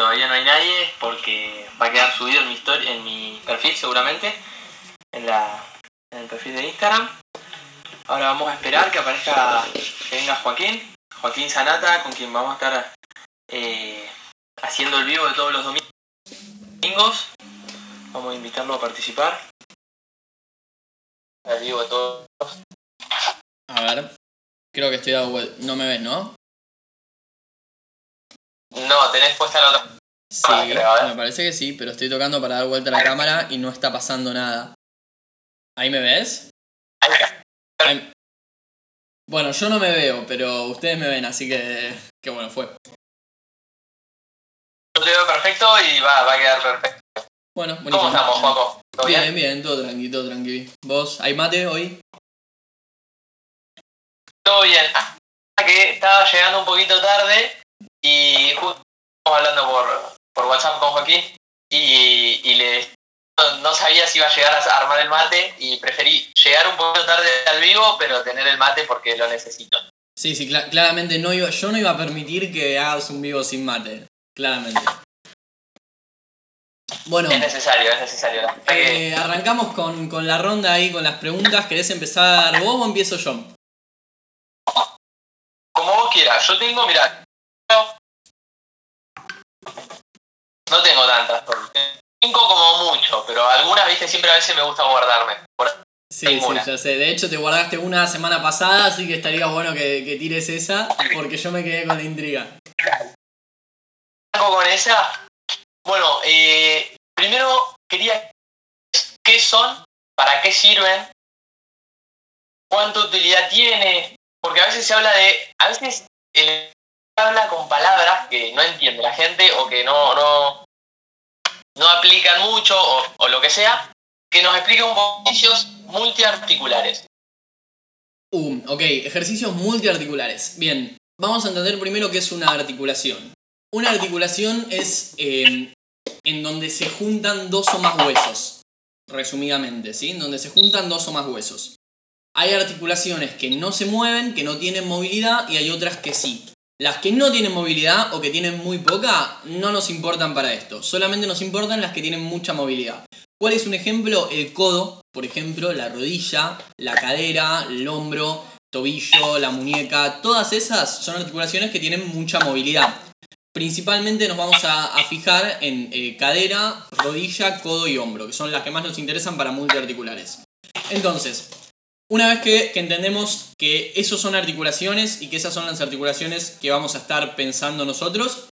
todavía no hay nadie porque va a quedar subido en mi, historia, en mi perfil seguramente, en, la, en el perfil de Instagram. Ahora vamos a esperar que aparezca, que venga Joaquín, Joaquín Sanata, con quien vamos a estar eh, haciendo el vivo de todos los domingos. Vamos a invitarlo a participar. El vivo de todos. A ver, creo que estoy dado vuelta. No me ves, ¿no? No, tenés puesta la otra. Sí, creo, ¿eh? me parece que sí, pero estoy tocando para dar vuelta a la cámara y no está pasando nada. ¿Ahí me ves? Ahí. Ahí- Bueno, yo no me veo, pero ustedes me ven, así que... Que bueno, fue. Yo te veo perfecto y va, va a quedar perfecto. Bueno, ¿Cómo buenísimo. estamos, Juaco? ¿Todo bien? Bien, bien, todo tranqui, todo tranqui. ¿Vos? ¿Hay mate hoy? Todo bien. Ah, que estaba llegando un poquito tarde y justo estamos hablando por, por WhatsApp con Joaquín y, y le no, sabía si iba a llegar a armar el mate y preferí llegar un poquito tarde al vivo, pero tener el mate porque lo necesito. Sí, sí, cla- claramente no iba, yo no iba a permitir que hagas un vivo sin mate. Claramente. Bueno, Es necesario, es necesario. Eh, arrancamos con, con la ronda ahí, con las preguntas. ¿Querés empezar vos o empiezo yo? Como vos quieras, yo tengo, mira, no tengo tantas, cinco como mucho, pero algunas, viste, siempre a veces me gusta guardarme. Por Sí, sí, una. ya sé. De hecho, te guardaste una semana pasada, así que estaría bueno que, que tires esa, porque yo me quedé con la intriga. Con esa. Bueno, eh, primero quería qué son, para qué sirven, cuánta utilidad tiene, porque a veces se habla de, a veces habla con palabras que no entiende la gente o que no no no aplican mucho o, o lo que sea, que nos explique un poco ejercicios multiarticulares. Uh, ok, ejercicios multiarticulares. Bien, vamos a entender primero qué es una articulación. Una articulación es eh, en donde se juntan dos o más huesos, resumidamente, ¿sí? En donde se juntan dos o más huesos. Hay articulaciones que no se mueven, que no tienen movilidad, y hay otras que sí. Las que no tienen movilidad o que tienen muy poca, no nos importan para esto. Solamente nos importan las que tienen mucha movilidad. ¿Cuál es un ejemplo? El codo, por ejemplo, la rodilla, la cadera, el hombro, tobillo, la muñeca. Todas esas son articulaciones que tienen mucha movilidad. Principalmente nos vamos a, fijar en eh, cadera, rodilla, codo y hombro, que son las que más nos interesan para multiarticulares. Entonces, una vez que, entendemos que esos son articulaciones y que esas son las articulaciones que vamos a estar pensando nosotros,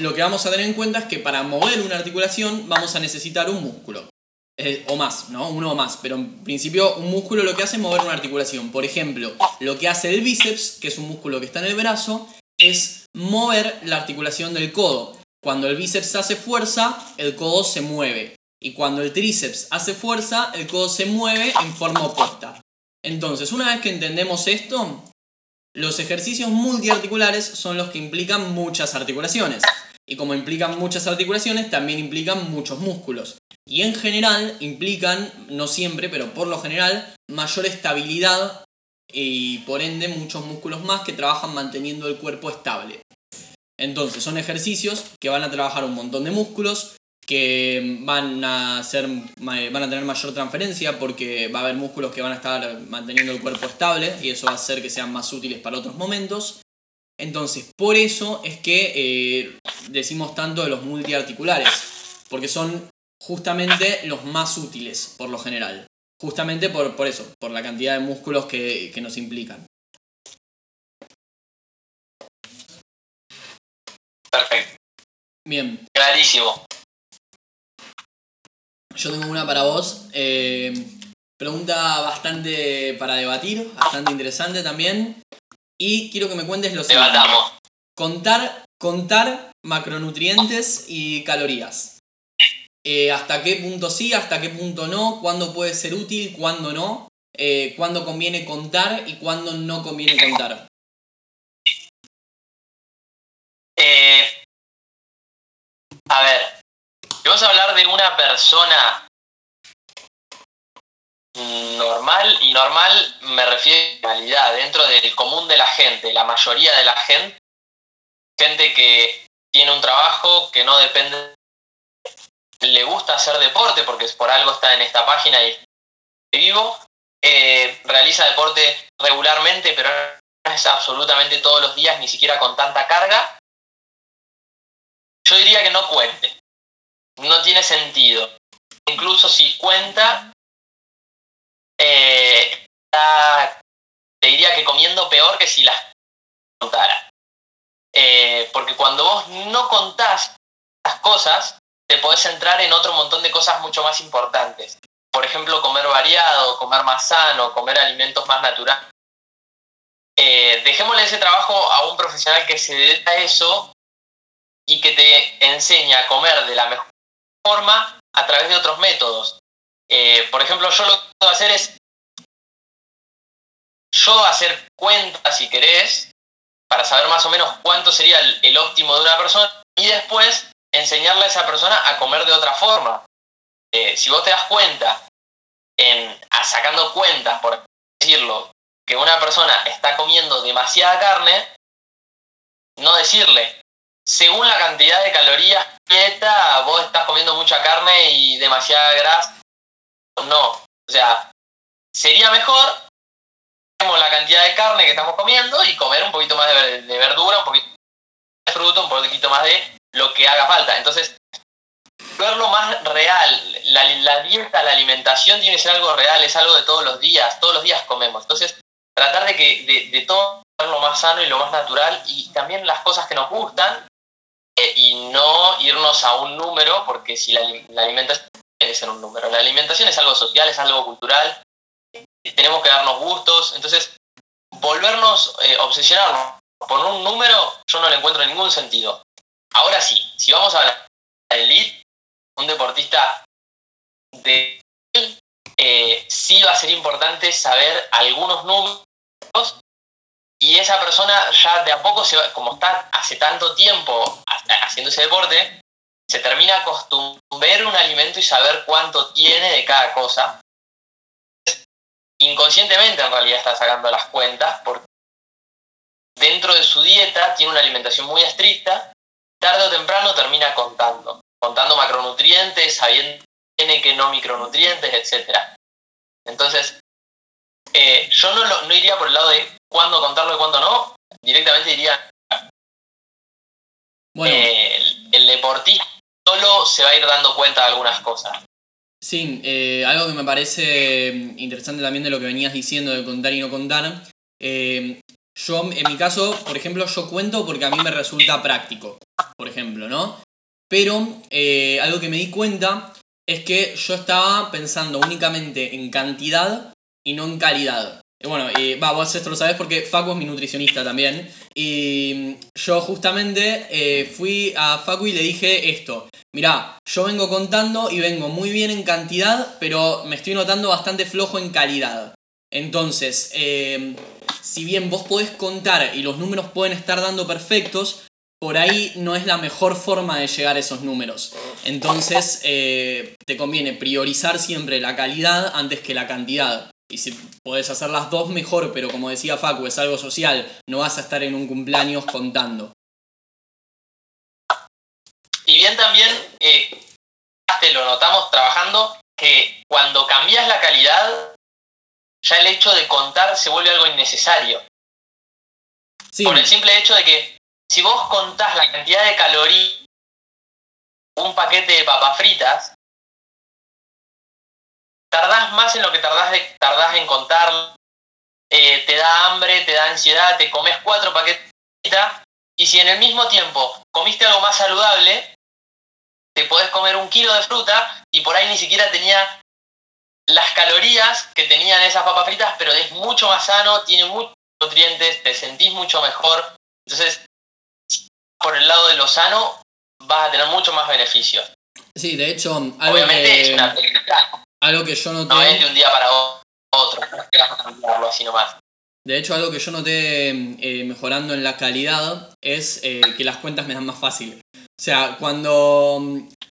lo que vamos a tener en cuenta es que para mover una articulación vamos a necesitar un músculo. Eh, o más, ¿no? Uno o más. Pero en principio un músculo lo que hace es mover una articulación. Por ejemplo, lo que hace el bíceps, que es un músculo que está en el brazo, es mover la articulación del codo. Cuando el bíceps hace fuerza, el codo se mueve. Y cuando el tríceps hace fuerza, el codo se mueve en forma opuesta. Entonces, una vez que entendemos esto, los ejercicios multiarticulares son los que implican muchas articulaciones. Y como implican muchas articulaciones, también implican muchos músculos. Y en general implican, no siempre, pero por lo general, mayor estabilidad y por ende muchos músculos más que trabajan manteniendo el cuerpo estable. Entonces son ejercicios que van a trabajar un montón de músculos, que van a, ser, van a tener mayor transferencia porque va a haber músculos que van a estar manteniendo el cuerpo estable y eso va a hacer que sean más útiles para otros momentos. Entonces, por eso es que eh, decimos tanto de los multiarticulares, porque son justamente los más útiles por lo general. Justamente por, por eso, por la cantidad de músculos que, que nos implican. Perfecto, Bien, clarísimo. Yo tengo una para vos. eh, pregunta bastante para debatir, bastante interesante también. Y quiero que me cuentes lo siguiente. Contar, contar macronutrientes y calorías. Eh, ¿Hasta qué punto sí, hasta qué punto no? ¿Cuándo puede ser útil, cuándo no? Eh, ¿Cuándo conviene contar y cuándo no conviene contar? Eh, a ver, si vamos a hablar de una persona normal, y normal me refiero a realidad, dentro del común de la gente, la mayoría de la gente, gente que tiene un trabajo que no depende, le gusta hacer deporte porque por algo está en esta página y vivo, eh, realiza deporte regularmente, pero no es absolutamente todos los días, ni siquiera con tanta carga, yo diría que no cuente. No tiene sentido. Incluso si cuenta, eh, te diría que comiendo peor que si las contara. Eh, porque cuando vos no contás las cosas, te podés entrar en otro montón de cosas mucho más importantes. Por ejemplo, comer variado, comer más sano, comer alimentos más naturales. Eh, dejémosle ese trabajo a un profesional que se dedica a eso y que te enseña a comer de la mejor forma a través de otros métodos. Eh, por ejemplo, yo lo que puedo hacer es yo hacer cuentas, si querés, para saber más o menos cuánto sería el, óptimo de una persona y después enseñarle a esa persona a comer de otra forma. Eh, si vos te das cuenta, en, sacando cuentas, por decirlo, que una persona está comiendo demasiada carne, no decirle, según la cantidad de calorías dieta, vos estás comiendo mucha carne y demasiada grasa. No, o sea, sería mejor la cantidad de carne que estamos comiendo y comer un poquito más de, verdura, un poquito de fruto, un poquito más de lo que haga falta. Entonces, verlo más real, la, dieta, la alimentación tiene que ser algo real, es algo de todos los días, todos los días comemos. Entonces, tratar de que de, de todo lo más sano y lo más natural y también las cosas que nos gustan eh, y no irnos a un número, porque si la, alimentación tiene que ser un número, la alimentación es algo social, es algo cultural, tenemos que darnos gustos, entonces volvernos, eh, obsesionarnos por un número, yo no le encuentro ningún sentido. Ahora sí, si vamos a la elite, un deportista de eh, sí va a ser importante saber algunos números y esa persona ya de a poco, se va, como está hace tanto tiempo haciendo ese deporte, se termina acostumbrando un alimento y saber cuánto tiene de cada cosa inconscientemente en realidad está sacando las cuentas porque dentro de su dieta tiene una alimentación muy estricta, tarde o temprano termina contando, contando macronutrientes, sabiendo que no micronutrientes, etc. Entonces, eh, yo no, no iría por el lado de cuándo contarlo y cuándo no, directamente diría, eh, el, el deportista solo se va a ir dando cuenta de algunas cosas. Sí, eh, algo que me parece mm, interesante también de lo que venías diciendo de contar y no contar. Yo, en mi caso, por ejemplo, yo cuento porque a mí me resulta práctico, por ejemplo, ¿no? Pero algo que me di cuenta es que yo estaba pensando únicamente en cantidad y no en calidad. Bueno, va, vos esto lo sabés porque Facu es mi nutricionista también. Y yo justamente fui a Facu y le dije esto. Mirá, yo vengo contando y vengo muy bien en cantidad, pero me estoy notando bastante flojo en calidad. Entonces, eh, si bien vos podés contar y los números pueden estar dando perfectos, por ahí no es la mejor forma de llegar a esos números. Entonces, eh, te conviene priorizar siempre la calidad antes que la cantidad. Y si podés hacer las dos mejor, pero como decía Facu, es algo social, no vas a estar en un cumpleaños contando. Y bien también, eh, te lo notamos trabajando, que cuando cambias la calidad, ya el hecho de contar se vuelve algo innecesario. Por el simple hecho de que si vos contás la cantidad de calorías un paquete de papas fritas, tardás más en lo que tardás, de, tardás en contar, eh, te da hambre, te da ansiedad, te comes cuatro fritas, y si en el mismo tiempo comiste algo más saludable, te podés comer un kilo de fruta y por ahí ni siquiera tenía las calorías que tenían esas papas fritas, pero es mucho más sano, tiene muchos nutrientes, te sentís mucho mejor. Entonces, por el lado de lo sano, vas a tener mucho más beneficios. Sí, de hecho, algo Obviamente que, es una Algo que yo noté... No es de un día para otro, no así nomás. De hecho, algo que yo noté eh, mejorando en la calidad es eh, que las cuentas me dan más fácil. O sea, cuando,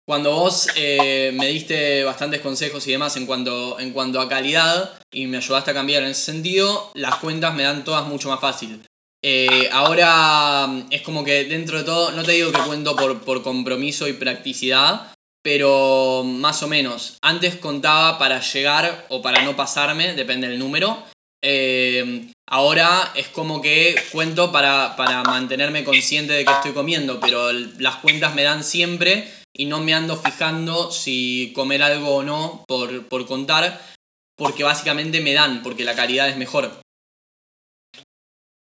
cuando vos eh, me diste bastantes consejos y demás en cuanto, en cuanto a calidad y me ayudaste a cambiar en ese sentido, las cuentas me dan todas mucho más fácil. Eh, ahora es como que dentro de todo, no te digo que cuento por, por compromiso y practicidad, pero más o menos. Antes contaba para llegar o para no pasarme, depende del número. Eh, ahora es como que cuento para, para mantenerme consciente de que estoy comiendo, pero las cuentas me dan siempre y no me ando fijando si comer algo o no por, por contar, porque básicamente me dan, porque la calidad es mejor.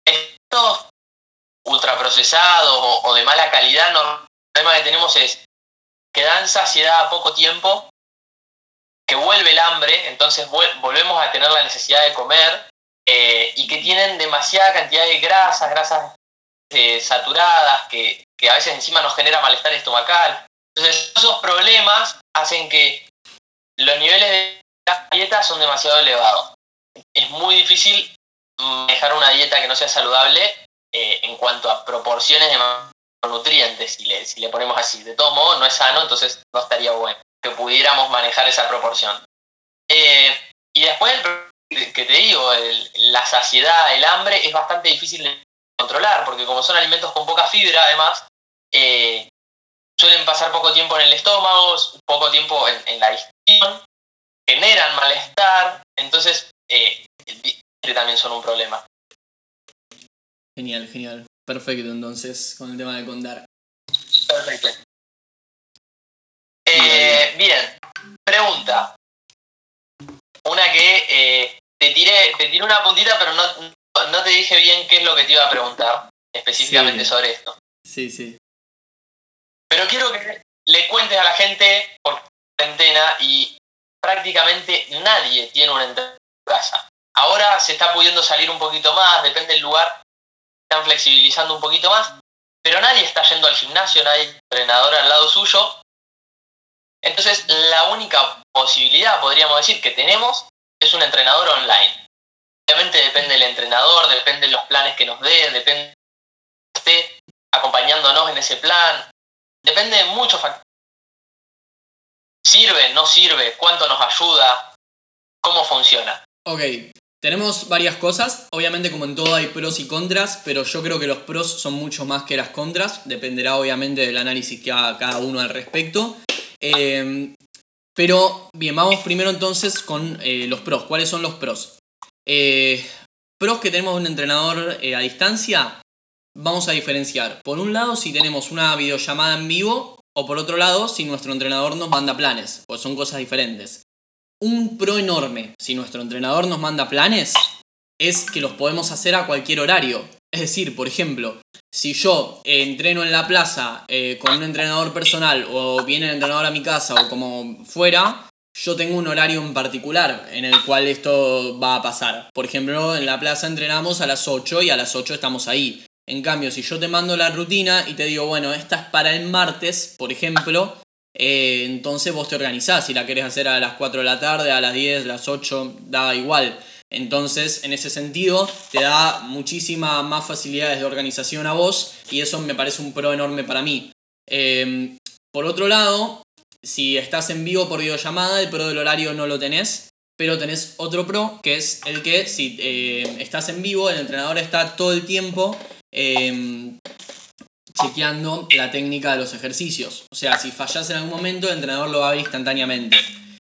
Estos ultraprocesados o, o de mala calidad, no, el problema que tenemos es que dan saciedad a poco tiempo, que vuelve el hambre, entonces volvemos a tener la necesidad de comer, eh, y que tienen demasiada cantidad de grasas, grasas eh, saturadas, que, a veces encima nos genera malestar estomacal. Entonces, esos problemas hacen que los niveles de la dieta son demasiado elevados. Es muy difícil manejar una dieta que no sea saludable eh, en cuanto a proporciones de nutrientes, si le, si le ponemos así. De todo modo, no es sano, entonces no estaría bueno que pudiéramos manejar esa proporción. Eh, y después, que te digo, la saciedad, el hambre, es bastante difícil de controlar, porque como son alimentos con poca fibra, además, eh, suelen pasar poco tiempo en el estómago, poco tiempo en, la digestión, generan malestar, entonces eh, también son un problema. Genial, genial. Perfecto, entonces, con el tema de contar. Perfecto. Eh, bien, pregunta. Una que eh, te tiré, te tiré una puntita, pero no, no te dije bien qué es lo que te iba a preguntar específicamente sobre esto. Sí, sí. Pero quiero que le cuentes a la gente por cuarentena y prácticamente nadie tiene una entrada en casa. Ahora se está pudiendo salir un poquito más, depende del lugar, están flexibilizando un poquito más, pero nadie está yendo al gimnasio, nadie entrenador al lado suyo. Entonces, la única posibilidad, podríamos decir, que tenemos es un entrenador online. Obviamente depende del entrenador, depende de los planes que nos dé, depende de esté acompañándonos en ese plan, depende de muchos factores. ¿Sirve? ¿No sirve? ¿Cuánto nos ayuda? ¿Cómo funciona? Ok, tenemos varias cosas, obviamente como en todo hay pros y contras, pero yo creo que los pros son mucho más que las contras, dependerá obviamente del análisis que haga cada uno al respecto. Em, pero bien, vamos primero entonces con eh, los pros. ¿Cuáles son los pros? Eh, pros que tenemos un entrenador eh, a distancia, vamos a diferenciar. Por un lado, si tenemos una videollamada en vivo, o por otro lado, si nuestro entrenador nos manda planes, pues son cosas diferentes un pro enorme si nuestro entrenador nos manda planes es que los podemos hacer a cualquier horario. Es decir, por ejemplo, si yo entreno en la plaza eh, con un entrenador personal o viene el entrenador a mi casa o como fuera, yo tengo un horario en particular en el cual esto va a pasar. Por ejemplo, en la plaza entrenamos a las 8 y a las 8 estamos ahí. En cambio, si yo te mando la rutina y te digo, bueno, esta es para el martes, por ejemplo, eh, entonces vos te organizás, si la querés hacer a las 4 de la tarde, a las 10, a las 8, da igual. Entonces, en ese sentido, te da muchísimas más facilidades de organización a vos y eso me parece un pro enorme para mí. Em, por otro lado, si estás en vivo por videollamada, el pro del horario no lo tenés, pero tenés otro pro que es el que si eh, estás en vivo, el entrenador está todo el tiempo em, chequeando la técnica de los ejercicios. O sea, si fallas en algún momento, el entrenador lo va a ver instantáneamente.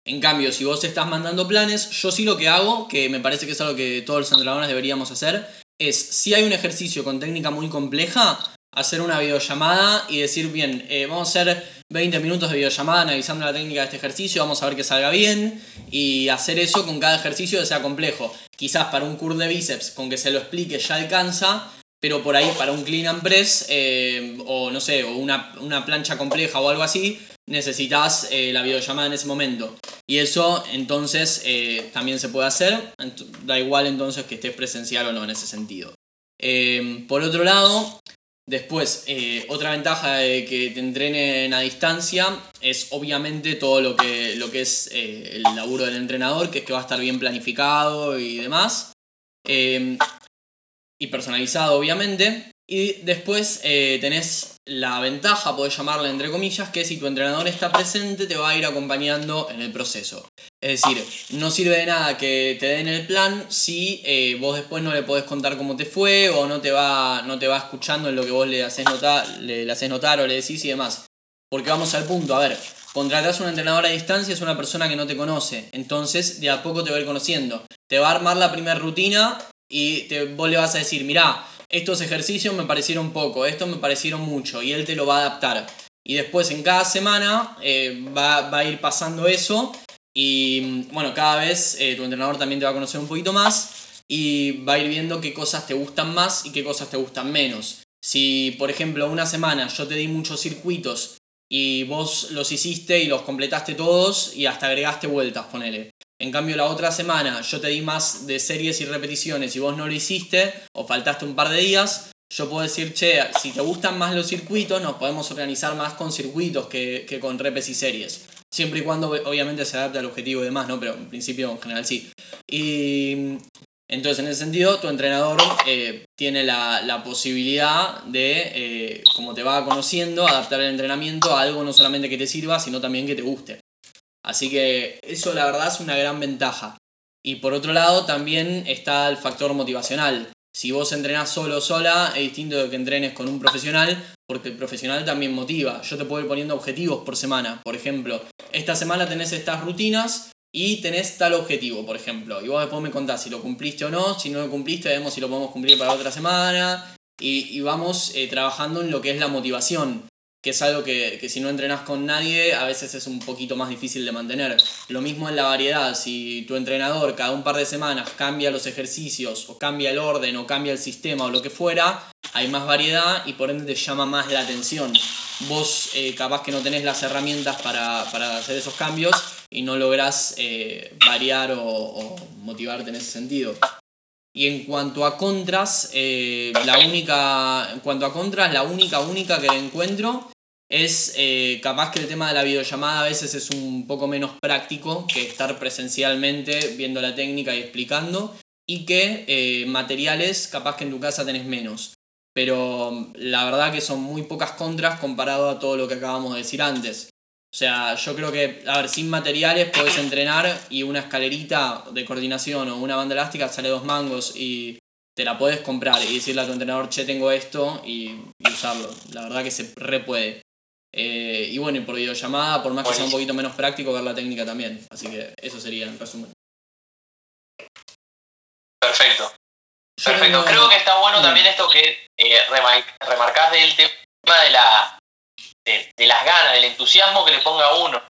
En cambio, si vos estás mandando planes, yo sí lo que hago, que me parece que es algo que todos los entrenadores deberíamos hacer, es si hay un ejercicio con técnica muy compleja, hacer una videollamada y decir, bien, eh, vamos a hacer 20 minutos de videollamada analizando la técnica de este ejercicio, vamos a ver que salga bien y hacer eso con cada ejercicio que sea complejo. Quizás para un curl de bíceps, con que se lo explique ya alcanza, pero por ahí para un clean and press eh, o no sé, o una, plancha compleja o algo así, necesitas eh, la videollamada en ese momento. Y eso entonces eh, también se puede hacer, da igual entonces que estés presencial o no en ese sentido. por otro lado, después, otra ventaja de que te entrenen a distancia es obviamente todo lo que, lo que es el laburo del entrenador, que es que va a estar bien planificado y demás y personalizado obviamente. Y después eh, tenés la ventaja, podés llamarla entre comillas, que si tu entrenador está presente te va a ir acompañando en el proceso. Es decir, no sirve de nada que te den el plan si eh, vos después no le podés contar cómo te fue o no te va, no te va escuchando en lo que vos le haces notar, le, haces notar o le decís y demás. Porque vamos al punto, a ver, contratás un entrenador a distancia, es una persona que no te conoce, entonces de a poco te va a ir conociendo. Te va a armar la primera rutina y te, vos le vas a decir, mirá, estos ejercicios me parecieron poco, estos me parecieron mucho, y él te lo va a adaptar. Y después en cada semana eh, va, va, a ir pasando eso y bueno, cada vez eh, tu entrenador también te va a conocer un poquito más y va a ir viendo qué cosas te gustan más y qué cosas te gustan menos. Si, por ejemplo, una semana yo te di muchos circuitos y vos los hiciste y los completaste todos y hasta agregaste vueltas, ponele. En cambio, la otra semana yo te di más de series y repeticiones y vos no lo hiciste o faltaste un par de días, yo puedo decir, che, si te gustan más los circuitos, nos podemos organizar más con circuitos que, que con repes y series. Siempre y cuando obviamente se adapte al objetivo y demás, ¿no? Pero en principio en general sí. Y entonces en ese sentido tu entrenador eh, tiene la, posibilidad de, eh, como te va conociendo, adaptar el entrenamiento a algo no solamente que te sirva, sino también que te guste. Así que eso la verdad es una gran ventaja. Y por otro lado también está el factor motivacional. Si vos entrenás solo o sola, es distinto de que entrenes con un profesional, porque el profesional también motiva. Yo te puedo ir poniendo objetivos por semana. Por ejemplo, esta semana tenés estas rutinas y tenés tal objetivo, por ejemplo. Y vos después me contás si lo cumpliste o no. Si no lo cumpliste, vemos si lo podemos cumplir para otra semana. Y, vamos eh, trabajando en lo que es la motivación que es algo que, si no entrenas con nadie a veces es un poquito más difícil de mantener. Lo mismo en la variedad, si tu entrenador cada un par de semanas cambia los ejercicios o cambia el orden o cambia el sistema o lo que fuera, hay más variedad y por ende te llama más la atención. Vos eh, capaz que no tenés las herramientas para, hacer esos cambios y no lográs eh, variar o, motivarte en ese sentido. Y en cuanto a contras, eh, la única. En cuanto a contras, la única, única que le encuentro es eh, capaz que el tema de la videollamada a veces es un poco menos práctico que estar presencialmente viendo la técnica y explicando. Y que eh, materiales capaz que en tu casa tenés menos. Pero la verdad que son muy pocas contras comparado a todo lo que acabamos de decir antes. O sea, yo creo que, a ver, sin materiales puedes entrenar y una escalerita de coordinación o una banda elástica sale dos mangos y te la puedes comprar y decirle a tu entrenador, che, tengo esto y, usarlo. La verdad que se re puede. Eh, y bueno, y por videollamada, por más que sea un poquito menos práctico, ver la técnica también. Así que eso sería en resumen. Perfecto. Perfecto. Creo que está bueno también esto que eh, remarcás del tema de la de, las ganas, del entusiasmo que le ponga uno.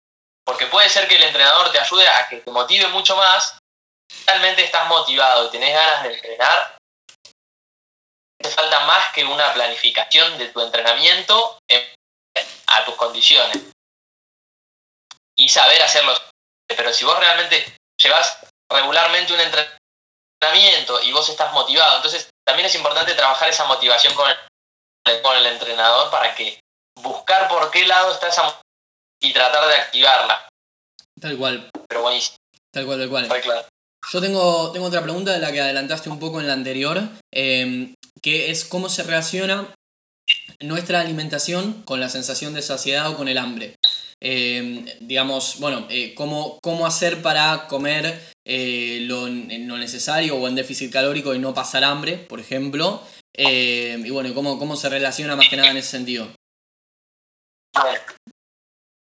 Porque puede ser que el entrenador te ayude a que te motive mucho más. Realmente estás motivado y tenés ganas de entrenar. Te falta más que una planificación de tu entrenamiento a tus condiciones. Y saber hacerlo. Pero si vos realmente llevas regularmente un entrenamiento y vos estás motivado, entonces también es importante trabajar esa motivación con con el entrenador para que buscar por qué lado está esa y tratar de activarla. Tal cual. Pero buenísimo. Tal cual, tal cual. Yo tengo, tengo otra pregunta de la que adelantaste un poco en la anterior, em, que es cómo se relaciona nuestra alimentación con la sensación de saciedad o con el hambre. Em, digamos, bueno, eh, cómo, cómo, hacer para comer eh, lo, lo, necesario o en déficit calórico y no pasar hambre, por ejemplo. Em, y bueno, cómo, cómo se relaciona más que nada en ese sentido.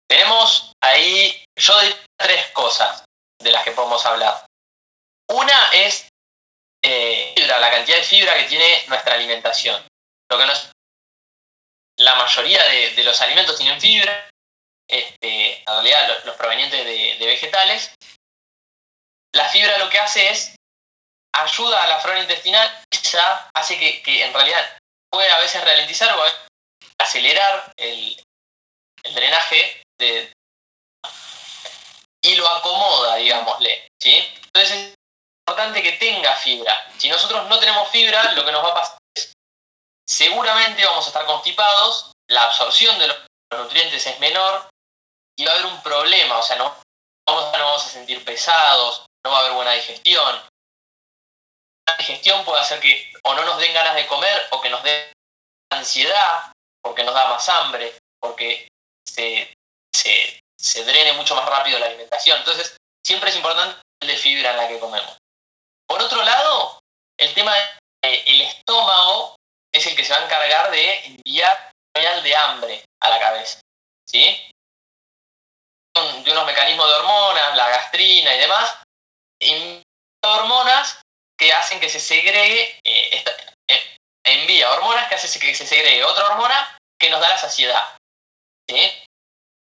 Tenemos ahí, yo diría tres cosas de las que podemos hablar. Una es eh, la cantidad de fibra que tiene nuestra alimentación. Lo que la mayoría de, los alimentos tienen fibra, este, en realidad los, provenientes de, vegetales. La fibra lo que hace es ayuda a la flora intestinal, hace que, que en realidad puede a veces ralentizar o acelerar el, el drenaje y lo acomoda, digámosle. ¿sí? Entonces es importante que tenga fibra. Si nosotros no tenemos fibra, lo que nos va a pasar es, seguramente vamos a estar constipados, la absorción de los nutrientes es menor y va a haber un problema, o sea, no vamos, no vamos a sentir pesados, no va a haber buena digestión. La digestión puede hacer que o no nos den ganas de comer o que nos den ansiedad, porque nos da más hambre, porque se, se, se drene mucho más rápido la alimentación. Entonces, siempre es importante de fibra en la que comemos. Por otro lado, el tema del estómago es el que se va a encargar de enviar señal de hambre a la cabeza. ¿Sí? De unos mecanismos de hormonas, la gastrina y demás, hormonas que hacen que se segregue, eh, eh, envía hormonas que hacen que se segregue otra hormona que nos da la saciedad. ¿sí?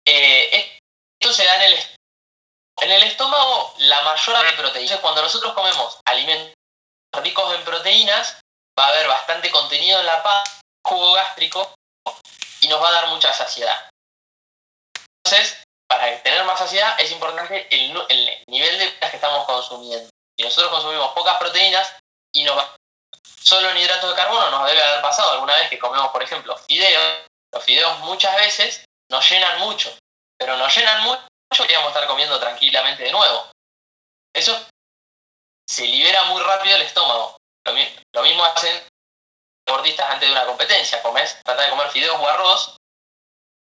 Eh, esto se da en el en el estómago la mayor de proteínas. Cuando nosotros comemos alimentos ricos en proteínas, va a haber bastante contenido en la paz, jugo gástrico, y nos va a dar mucha saciedad. Entonces, para tener más saciedad es importante el, nivel de proteínas que estamos consumiendo. Si nosotros consumimos pocas proteínas y nos va solo en hidratos de carbono, nos debe haber pasado alguna vez que comemos, por ejemplo, fideos. Los fideos muchas veces nos llenan mucho, pero nos llenan mucho podríamos estar comiendo tranquilamente de nuevo. Eso se libera muy rápido el estómago. Lo, mismo hacen deportistas antes de una competencia. Comes, trata de comer fideos o arroz,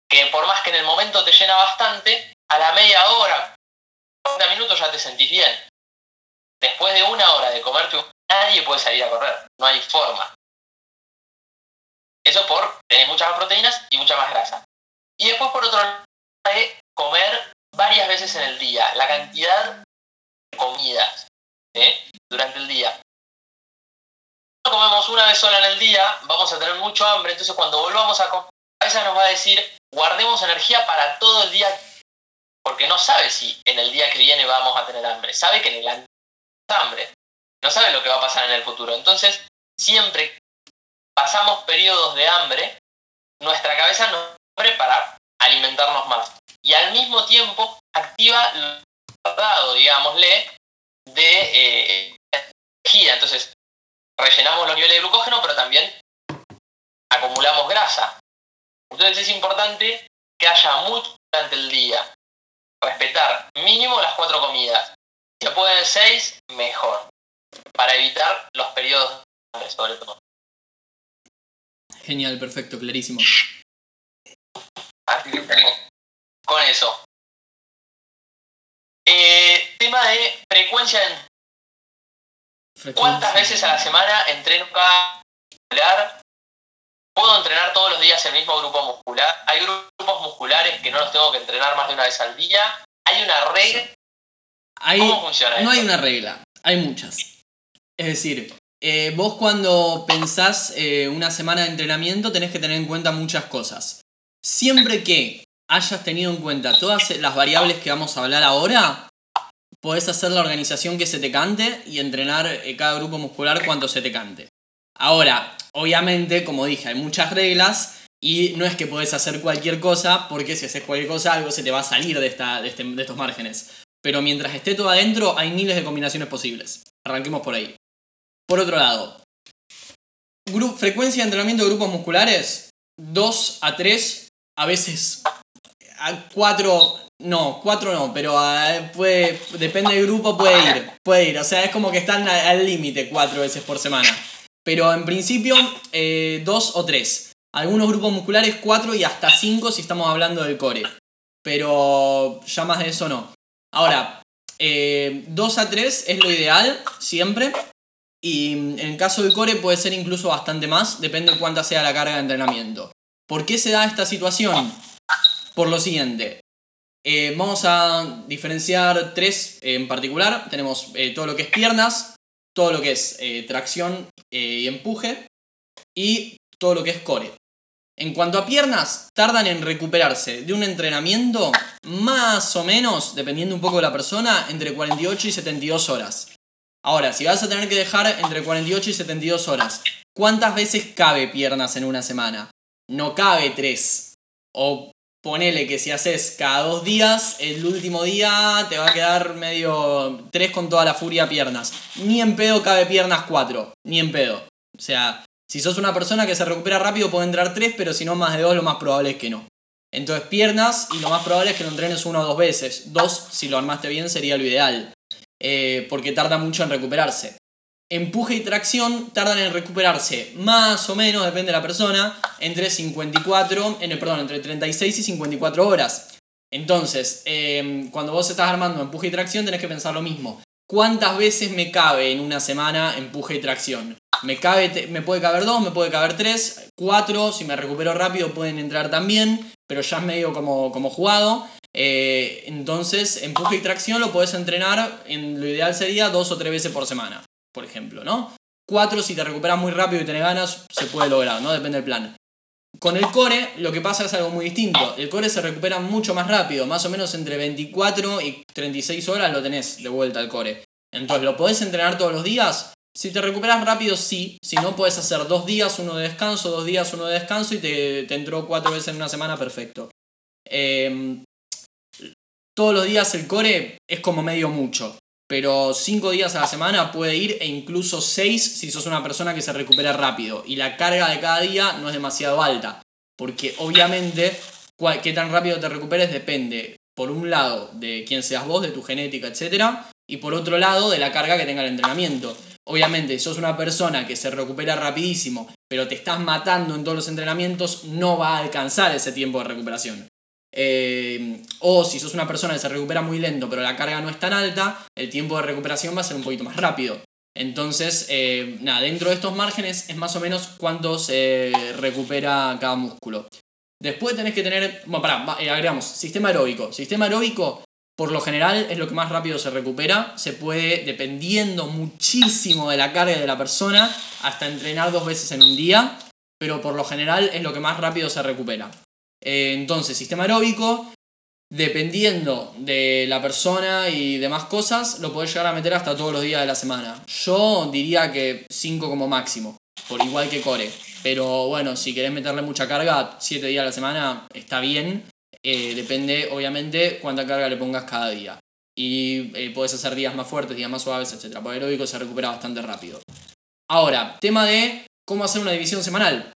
que por más que en el momento te llena bastante, a la media hora, 40 minutos ya te sentís bien. Después de una hora de comerte nadie puede salir a correr. No hay forma. Eso por tener muchas más proteínas y mucha más grasa. Y después por otro lado, comer varias veces en el día, la cantidad de comidas durante el día. Si comemos una vez sola en el día, vamos a tener mucho hambre, entonces cuando volvamos a comer, a veces nos va a decir, guardemos energía para todo el día, porque no sabe si en el día que viene vamos a tener hambre, sabe que en el hambre, no sabe lo que va a pasar en el futuro. Entonces, siempre pasamos periodos de hambre, nuestra cabeza nos prepara alimentarnos más y al mismo tiempo activa el dado, digámosle, de eh, energía. Entonces, rellenamos los niveles de glucógeno, pero también acumulamos grasa. Entonces es importante que haya mucho durante el día. Respetar mínimo las cuatro comidas. Si se pueden seis, mejor. Para evitar los periodos sobre todo. Genial, perfecto, clarísimo. Así que con eso. Eh, tema de frecuencia. ¿Cuántas veces a la semana entreno cada muscular? ¿Puedo entrenar todos los días el mismo grupo muscular? ¿Hay grupos musculares que no los tengo que entrenar más de una vez al día? ¿Hay una regla? ¿Cómo funciona No hay una regla, hay muchas. Es decir, eh, vos cuando pensás eh, una semana de entrenamiento tenés que tener en cuenta muchas cosas. Siempre que hayas tenido en cuenta todas las variables que vamos a hablar ahora, podés hacer la organización que se te cante y entrenar eh, cada grupo muscular cuanto se te cante. Ahora, obviamente, como dije, hay muchas reglas y no es que podés hacer cualquier cosa, porque si haces cualquier cosa, algo se te va a salir de, esta, de, este, de estos márgenes. Pero mientras esté todo adentro, hay miles de combinaciones posibles. Arranquemos por ahí. Por otro lado, frecuencia de entrenamiento de grupos musculares, 2 a 3, a veces a cuatro, no, cuatro no, pero puede, depende del grupo, puede ir, puede ir. O sea, es como que están al límite cuatro veces por semana. Pero en principio, eh, dos o tres. Algunos grupos musculares, cuatro y hasta cinco si estamos hablando del core. Pero ya más de eso no. Ahora, eh, dos a tres es lo ideal, siempre. Y en el caso del core puede ser incluso bastante más, depende de cuánta sea la carga de entrenamiento. ¿Por qué se da esta situación? por lo siguiente. Eh, vamos a diferenciar tres en particular. Tenemos eh, todo lo que es piernas, todo lo que es eh, tracción y empuje y todo lo que es core. En cuanto a piernas, tardan en recuperarse de un entrenamiento más o menos, dependiendo un poco de la persona, entre 48 y 72 horas. Ahora, si vas a tener que dejar entre 48 y 72 horas, ¿cuántas veces cabe piernas en una semana? No cabe tres. O Ponele que si haces cada dos días, el último día te va a quedar medio tres con toda la furia piernas. Ni en pedo cabe piernas cuatro, ni en pedo. O sea, si sos una persona que se recupera rápido puede entrar tres, pero si no más de dos lo más probable es que no. Entonces piernas y lo más probable es que lo entrenes una o dos veces. Dos, si lo armaste bien, sería lo ideal. Eh, porque tarda mucho en recuperarse. Empuje y tracción tardan en recuperarse más o menos, depende de la persona, entre 54, en el, perdón, entre 36 y 54 horas. Entonces, em, cuando vos estás armando empuje y tracción, tenés que pensar lo mismo. ¿Cuántas veces me cabe en una semana empuje y tracción? Me, cabe, me puede caber dos, me puede caber tres, cuatro, si me recupero rápido pueden entrar también, pero ya es medio como, como jugado. Eh, entonces, empuje y tracción lo puedes entrenar, en, lo ideal sería dos o tres veces por semana, por ejemplo, ¿no? Cuatro, si te recuperas muy rápido y tenés ganas, se puede lograr, ¿no? Depende del plan. Con el core lo que pasa es algo muy distinto. El core se recupera mucho más rápido, más o menos entre 24 y 36 horas lo tenés de vuelta al core. Entonces, ¿lo podés entrenar todos los días? Si te recuperas rápido, sí. Si no, puedes hacer dos días, uno de descanso, dos días, uno de descanso y te, te entró cuatro veces en una semana, perfecto. Em, todos los días el core es como medio mucho. Pero cinco días a la semana puede ir e incluso seis si sos una persona que se recupera rápido. Y la carga de cada día no es demasiado alta. Porque obviamente qué tan rápido te recuperes depende, por un lado, de quién seas vos, de tu genética, etc. Y por otro lado, de la carga que tenga el entrenamiento. Obviamente, si sos una persona que se recupera rapidísimo, pero te estás matando en todos los entrenamientos, no va a alcanzar ese tiempo de recuperación. Eh, o si sos una persona que se recupera muy lento pero la carga no es tan alta, el tiempo de recuperación va a ser un poquito más rápido. Entonces, eh, nada, dentro de estos márgenes es más o menos cuánto se recupera cada músculo. Después tenés que tener, bueno, pará, eh, agregamos, sistema aeróbico. Sistema aeróbico, por lo general, es lo que más rápido se recupera. Se puede, dependiendo muchísimo de la carga de la persona, hasta entrenar dos veces en un día, pero por lo general es lo que más rápido se recupera. Eh, entonces, sistema aeróbico, dependiendo de la persona y demás cosas, lo podés llegar a meter hasta todos los días de la semana. Yo diría que 5 como máximo, por igual que core. Pero bueno, si querés meterle mucha carga, 7 días a la semana está bien. Eh, depende, obviamente, cuánta carga le pongas cada día. Y eh, podés hacer días más fuertes, días más suaves, etc. Por aeróbico se recupera bastante rápido. Ahora, tema de cómo hacer una división semanal.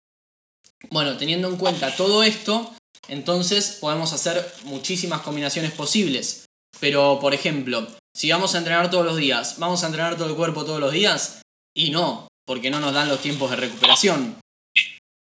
Bueno, teniendo en cuenta todo esto, entonces podemos hacer muchísimas combinaciones posibles. Pero, por ejemplo, si vamos a entrenar todos los días, ¿vamos a entrenar todo el cuerpo todos los días? Y no, porque no nos dan los tiempos de recuperación.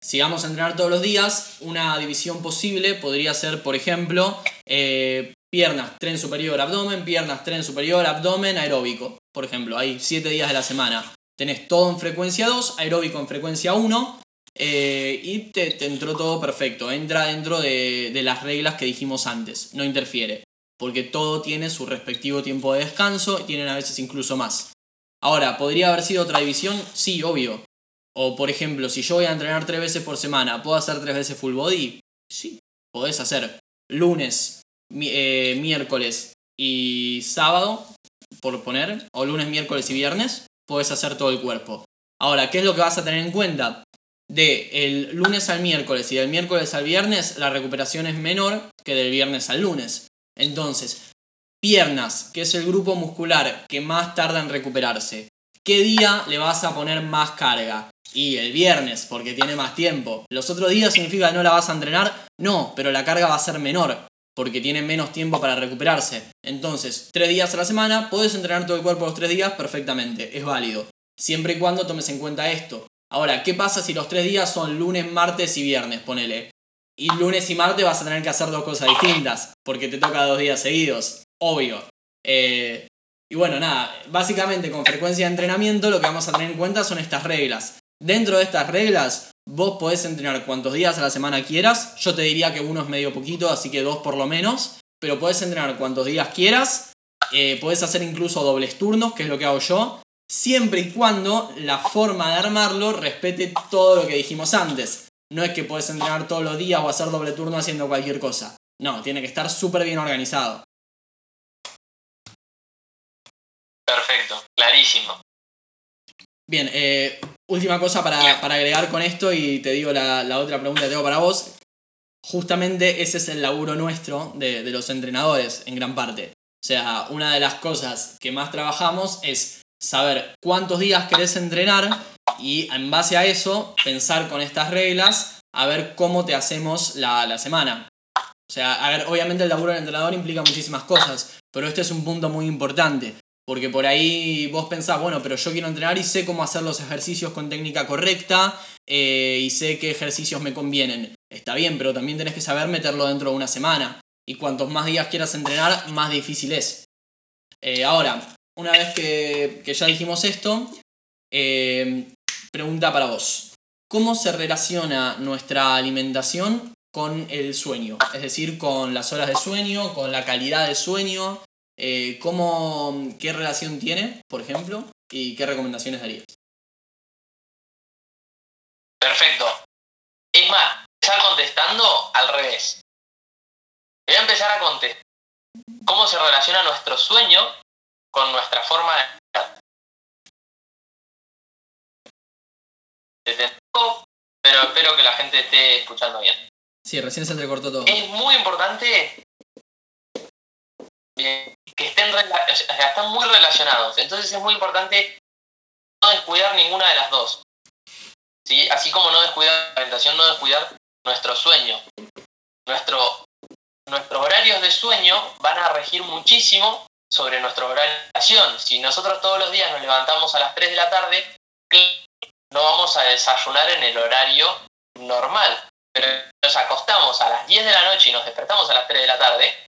Si vamos a entrenar todos los días, una división posible podría ser, por ejemplo, eh, piernas, tren superior, abdomen, piernas, tren superior, abdomen, aeróbico. Por ejemplo, hay 7 días de la semana. Tenés todo en frecuencia 2, aeróbico en frecuencia 1 eh, y te, entró todo perfecto. Entra dentro de, las reglas que dijimos antes. No interfiere. Porque todo tiene su respectivo tiempo de descanso y tienen a veces incluso más. Ahora, ¿podría haber sido otra división? Sí, obvio. O por ejemplo, si yo voy a entrenar tres veces por semana, ¿puedo hacer tres veces full body? Sí, podés hacer lunes, eh, miércoles y sábado, por poner, o lunes, miércoles y viernes, podés hacer todo el cuerpo. Ahora, ¿qué es lo que vas a tener en cuenta? De el lunes al miércoles y del miércoles al viernes, la recuperación es menor que del viernes al lunes. Entonces, piernas, que es el grupo muscular que más tarda en recuperarse. ¿Qué día le vas a poner más carga? Y el viernes, porque tiene más tiempo. ¿Los otros días significa que no la vas a entrenar? No, pero la carga va a ser menor, porque tiene menos tiempo para recuperarse. Entonces, tres días a la semana, puedes entrenar todo el cuerpo los tres días perfectamente, es válido. Siempre y cuando tomes en cuenta esto, Ahora, ¿qué pasa si los tres días son lunes, martes y viernes? Ponele. Y lunes y martes vas a tener que hacer dos cosas distintas, porque te toca dos días seguidos, obvio. Eh, y bueno, nada, básicamente con frecuencia de entrenamiento lo que vamos a tener en cuenta son estas reglas. Dentro de estas reglas, vos podés entrenar cuantos días a la semana quieras. Yo te diría que uno es medio poquito, así que dos por lo menos. Pero podés entrenar cuantos días quieras. Eh, podés hacer incluso dobles turnos, que es lo que hago yo siempre y cuando la forma de armarlo respete todo lo que dijimos antes. No es que puedes entrenar todos los días o hacer doble turno haciendo cualquier cosa. No, tiene que estar súper bien organizado. Perfecto, clarísimo. Bien, eh, última cosa para, agregar con esto y te digo la, otra pregunta que tengo para vos. Justamente ese es el laburo nuestro de los entrenadores en gran parte. O sea, una de las cosas que más trabajamos es saber cuántos días querés entrenar y en base a eso pensar con estas reglas a ver cómo te hacemos la, semana. O sea, a ver, obviamente el laburo del entrenador implica muchísimas cosas, pero este es un punto muy importante, Porque por ahí vos pensás, bueno, pero yo quiero entrenar y sé cómo hacer los ejercicios con técnica correcta eh, y sé qué ejercicios me convienen. Está bien, pero también tenés que saber meterlo dentro de una semana. Y cuantos más días quieras entrenar, más difícil es. Eh, ahora, una vez que, ya dijimos esto, eh, pregunta para vos. ¿Cómo se relaciona nuestra alimentación con el sueño? Es decir, con las horas de sueño, con la calidad de sueño. Eh, ¿cómo, ¿Qué relación tiene, por ejemplo? ¿Y qué recomendaciones darías? Perfecto. Es más, empezar contestando al revés. Voy a empezar a contestar cómo se relaciona nuestro sueño con nuestra forma de pero espero que la gente esté escuchando bien. Sí, recién se entrecortó todo. Es muy importante que estén, están muy relacionados. Entonces es muy importante no descuidar ninguna de las dos. ¿Sí? Así como no descuidar la alimentación, no descuidar nuestro sueño. Nuestro, nuestros horarios de sueño van a regir muchísimo sobre nuestra horario de Si nosotros todos los días nos levantamos a las 3 de la tarde, no vamos a desayunar en el horario normal. Pero nos acostamos a las 10 de la noche y nos despertamos a las 3 de la tarde,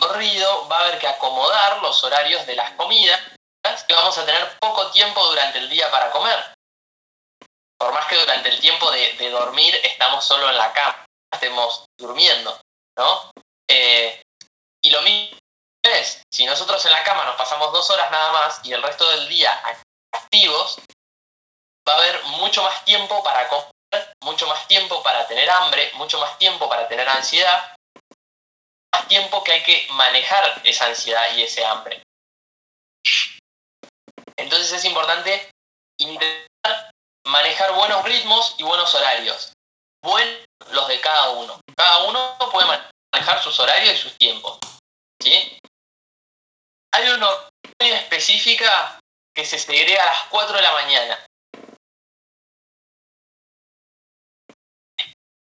corrido va a haber que acomodar los horarios de las comidas y vamos a tener poco tiempo durante el día para comer. Por más que durante el tiempo de, de dormir estamos solo en la cama, estemos durmiendo, ¿no? Eh, y lo mismo es, si nosotros en la cama nos pasamos dos horas nada más y el resto del día activos, va a haber mucho más tiempo para comer, mucho más tiempo para tener hambre, mucho más tiempo para tener ansiedad, más tiempo que hay que manejar esa ansiedad y ese hambre. Entonces es importante intentar manejar buenos ritmos y buenos horarios. Buenos los de cada uno. Cada uno puede manejar sus horarios y sus tiempos. ¿sí? Hay una muy específica que se segrega a las 4 de la mañana.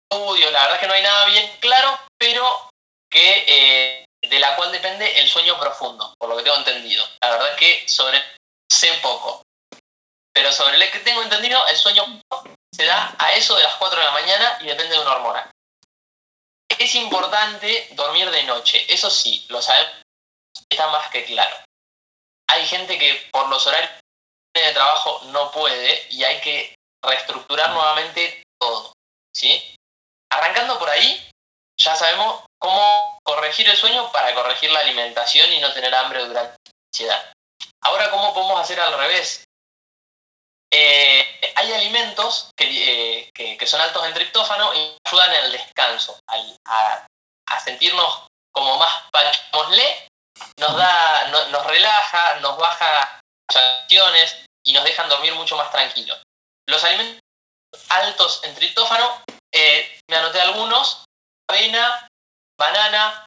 Estudios, la verdad es que no hay nada bien claro, pero que eh, de la cual depende el sueño profundo, por lo que tengo entendido. La verdad es que sobre sé poco. Pero sobre el que tengo entendido, el sueño se da a eso de las 4 de la mañana y depende de una hormona. Es importante dormir de noche, eso sí, lo sabemos, más que claro. Hay gente que por los horarios de trabajo no puede y hay que reestructurar nuevamente todo, ¿sí? Arrancando por ahí, ya sabemos cómo corregir el sueño para corregir la alimentación y no tener hambre durante la ansiedad. Ahora, ¿cómo podemos hacer al revés? Eh, hay alimentos eh, que, son altos en triptófano y ayudan el descanso, a, sentirnos como más pachémosle, nos da, nos relaja, nos baja acciones y nos dejan dormir mucho más tranquilos. Los alimentos altos en triptófano, eh, me anoté algunos, avena, banana,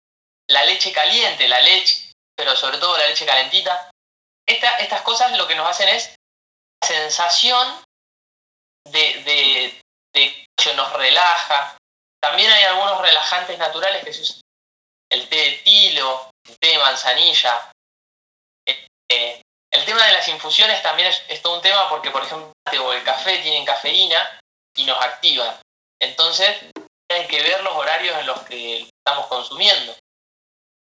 la leche caliente, la leche, pero sobre todo la leche calentita. estas cosas lo que nos hacen es sensación de, de, que nos relaja. También hay algunos relajantes naturales que se usan. El té de tilo, té de manzanilla. Eh, el tema de las infusiones también es, todo un tema porque, por ejemplo, el café tienen cafeína y nos activan. Entonces, hay que ver los horarios en los que estamos consumiendo.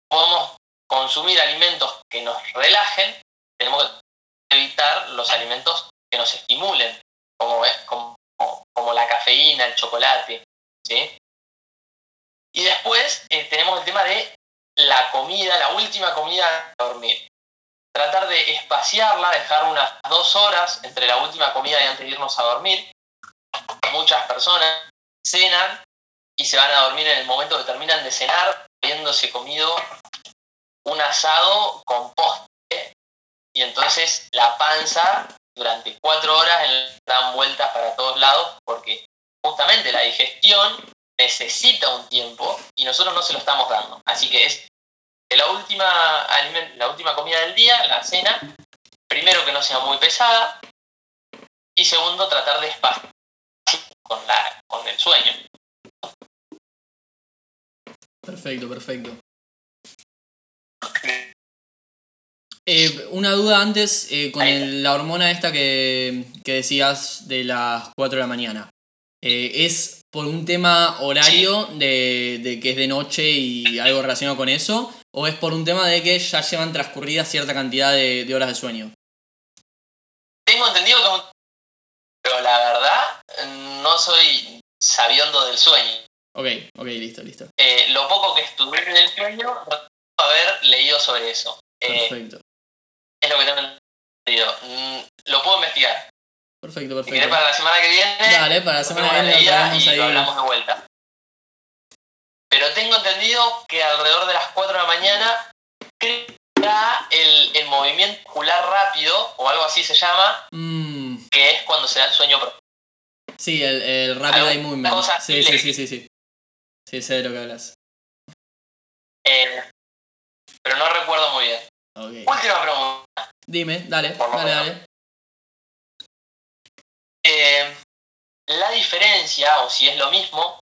Podemos consumir alimentos que nos relajen, tenemos que evitar los alimentos que nos estimulen, como, como, como la cafeína, el chocolate. ¿sí? Y después eh, tenemos el tema de la comida, la última comida de dormir. Tratar de espaciarla, dejar unas dos horas entre la última comida y antes de irnos a dormir. Muchas personas cenan y se van a dormir en el momento que terminan de cenar, habiéndose comido un asado con postre y entonces la panza durante cuatro horas dan vueltas para todos lados porque justamente la digestión necesita un tiempo y nosotros no se lo estamos dando. Así que es la última, la última comida del día, la cena, primero que no sea muy pesada y segundo tratar de espaciar con, la, con el sueño. Perfecto, perfecto. Eh, una duda antes eh, con el- la hormona esta que, que decías de las 4 de la mañana. Eh, ¿Es por un tema horario de, de que es de noche y algo relacionado con eso? ¿O es por un tema de que ya llevan transcurrida cierta cantidad de, de horas de sueño? Tengo entendido que... Pero la verdad, no soy sabiondo del sueño. Ok, ok, listo, listo. Eh, lo poco que estudié del sueño, no haber leído sobre eso. Eh, Perfecto. es lo que tengo entendido. Mm, lo puedo investigar. Perfecto, Si querés perfecto. para la semana que viene, Dale, para la semana que viene lo y lo hablamos de vuelta. Pero tengo entendido que alrededor de las 4 de la mañana crea el, el movimiento muscular rápido, o algo así se llama, Mm, que es cuando se da el sueño profundo. sí, el, el Rapid Eye Movement. Sí, sí, sí, sí, sí. Sí, sé de lo que hablas. Eh, pero no recuerdo muy bien. Ok. Última pregunta. Dime, dale, Por dale, dale. Eh, la diferencia, o si es lo mismo,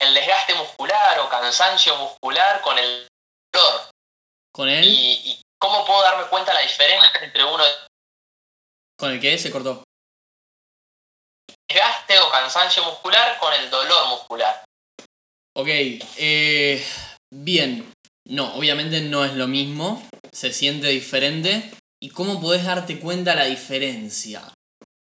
el desgaste muscular o cansancio muscular con el dolor. ¿Con él? Y, y cómo puedo darme cuenta la diferencia entre uno ¿Con el que se cortó? desgaste o cansancio muscular con el dolor muscular. Ok, eh, bien. No, obviamente no es lo mismo. Se siente diferente. ¿Y cómo podés darte cuenta la diferencia?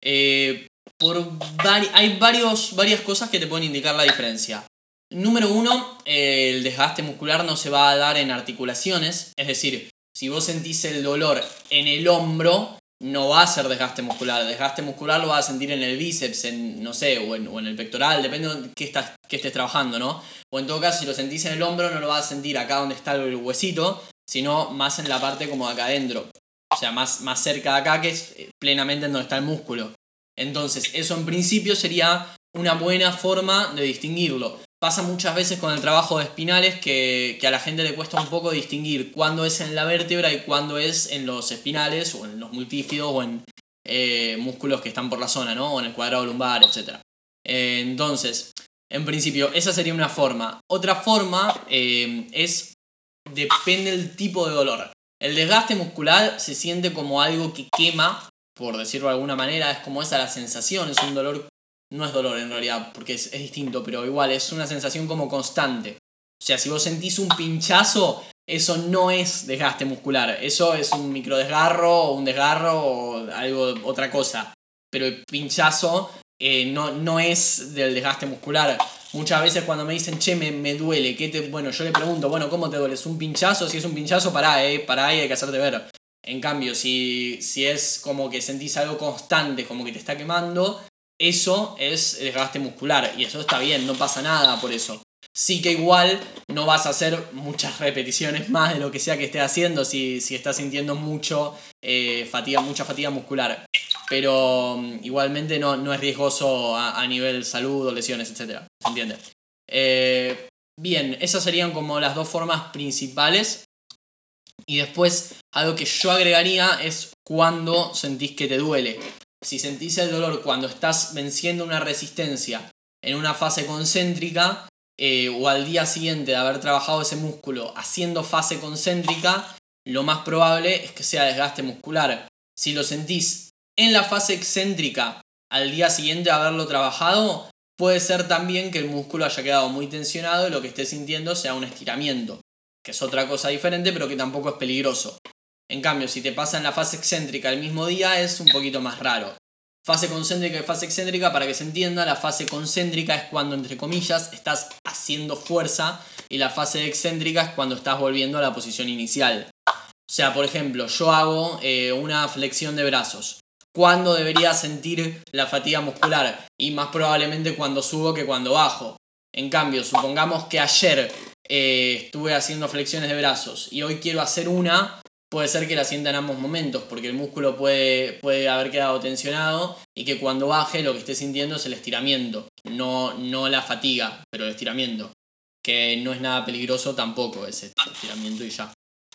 Eh, por vari- hay varios, varias cosas que te pueden indicar la diferencia. Número uno, el desgaste muscular no se va a dar en articulaciones. Es decir, si vos sentís el dolor en el hombro, no va a ser desgaste muscular. Desgaste muscular lo vas a sentir en el bíceps, en, no sé, o en, el pectoral, depende de qué, estás, estés trabajando, ¿no? O en todo caso, si lo sentís en el hombro, no lo vas a sentir acá donde está el huesito, sino más en la parte como acá adentro. O sea, más, más cerca de acá, que es eh, plenamente en donde está el músculo. Entonces, eso en principio sería una buena forma de distinguirlo. Pasa muchas veces con el trabajo de espinales que, a la gente le cuesta un poco distinguir cuándo es en la vértebra y cuándo es en los espinales o en los multífidos o en eh, músculos que están por la zona, ¿no? O en el cuadrado lumbar, etc. Eh, entonces, en principio, esa sería una forma. Otra forma eh, es, depende del tipo de dolor. El desgaste muscular se siente como algo que quema, por decirlo de alguna manera, es como esa la sensación, es un dolor, no es dolor en realidad, porque es, es distinto, pero igual es una sensación como constante. O sea, si vos sentís un pinchazo, eso no es desgaste muscular, eso es un microdesgarro o un desgarro o algo, otra cosa. Pero el pinchazo eh, no, no es del desgaste muscular. Muchas veces cuando me dicen, che, me, me duele, ¿qué te...? Bueno, yo le pregunto, bueno, ¿cómo te duele? ¿Es un pinchazo? Si es un pinchazo, pará, eh, pará y hay que hacerte ver. En cambio, si, si es como que sentís algo constante, como que te está quemando, eso es desgaste muscular. Y eso está bien, no pasa nada por eso. Sí que igual no vas a hacer muchas repeticiones más de lo que sea que estés haciendo si, si estás sintiendo mucho eh, fatiga, mucha fatiga muscular. Pero mm, igualmente no, no es riesgoso a, nivel salud o lesiones, etc. ¿Se entiende? Eh, bien, esas serían como las dos formas principales. Y después, algo que yo agregaría es cuando sentís que te duele. Si sentís el dolor cuando estás venciendo una resistencia en una fase concéntrica, eh, o al día siguiente de haber trabajado ese músculo haciendo fase concéntrica, lo más probable es que sea desgaste muscular. Si lo sentís en la fase excéntrica al día siguiente de haberlo trabajado, puede ser también que el músculo haya quedado muy tensionado y lo que estés sintiendo sea un estiramiento, que es otra cosa diferente pero que tampoco es peligroso. En cambio, si te pasa en la fase excéntrica el mismo día es un poquito más raro. Fase concéntrica y fase excéntrica, para que se entienda, la fase concéntrica es cuando, entre comillas, estás haciendo fuerza y la fase excéntrica es cuando estás volviendo a la posición inicial. O sea, por ejemplo, yo hago eh, una flexión de brazos. ¿Cuándo debería sentir la fatiga muscular? Y más probablemente cuando subo que cuando bajo. En cambio, supongamos que ayer eh, estuve haciendo flexiones de brazos y hoy quiero hacer una, puede ser que la sienta en ambos momentos, porque el músculo puede, puede haber quedado tensionado y que cuando baje lo que esté sintiendo es el estiramiento, no, no la fatiga, pero el estiramiento, que no es nada peligroso tampoco ese estiramiento y ya.